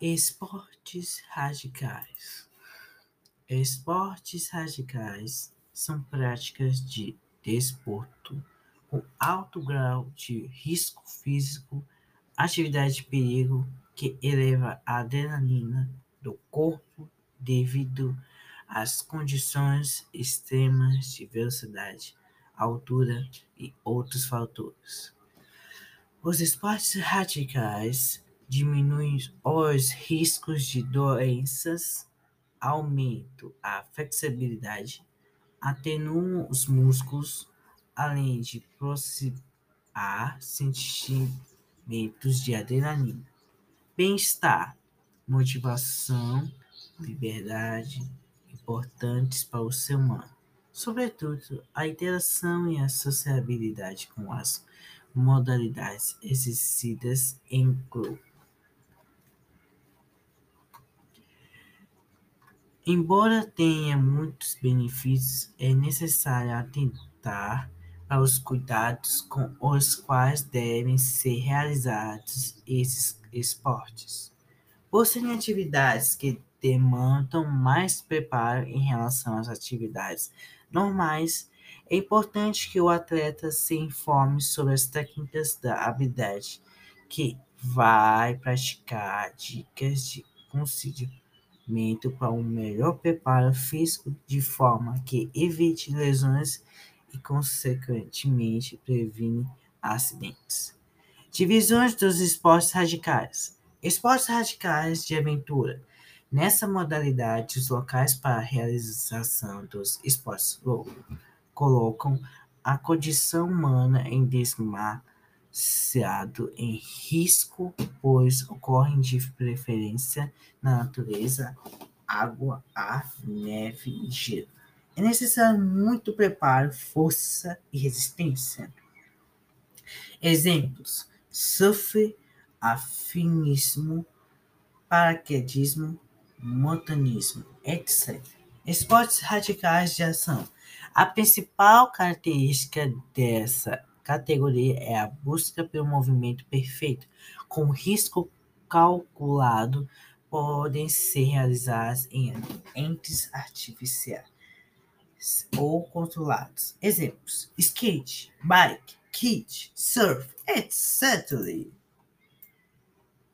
Esportes radicais. Esportes radicais são práticas de desporto com alto grau de risco físico, atividade de perigo que eleva a adrenalina do corpo devido às condições extremas de velocidade, altura e outros fatores. Os esportes radicais diminuem os riscos de doenças, aumentam a flexibilidade, atenuam os músculos, além de proporcionar sentimentos de adrenalina, bem-estar, motivação, liberdade, importantes para o ser humano. Sobretudo, a interação e a sociabilidade com as modalidades exercidas em grupo. Embora tenha muitos benefícios, é necessário atentar aos cuidados com os quais devem ser realizados esses esportes. Por serem atividades que demandam mais preparo em relação às atividades normais, é importante que o atleta se informe sobre as técnicas da habilidade que vai praticar, dicas de procedimento para um melhor preparo físico, de forma que evite lesões e, consequentemente, previne acidentes. Divisões dos esportes radicais. Esportes radicais de aventura. Nessa modalidade, os locais para a realização dos esportes colocam a condição humana em demasiado em risco, pois ocorrem de preferência na natureza, água, ar, neve e gelo. É necessário muito preparo, força e resistência. Exemplos: surf, afinismo, paraquedismo, montanismo, etc. Esportes radicais de ação. A principal característica dessa categoria é a busca pelo movimento perfeito, com risco calculado, podem ser realizados em ambientes artificiais ou controlados. Exemplos: skate, bike, kite, surf, etc.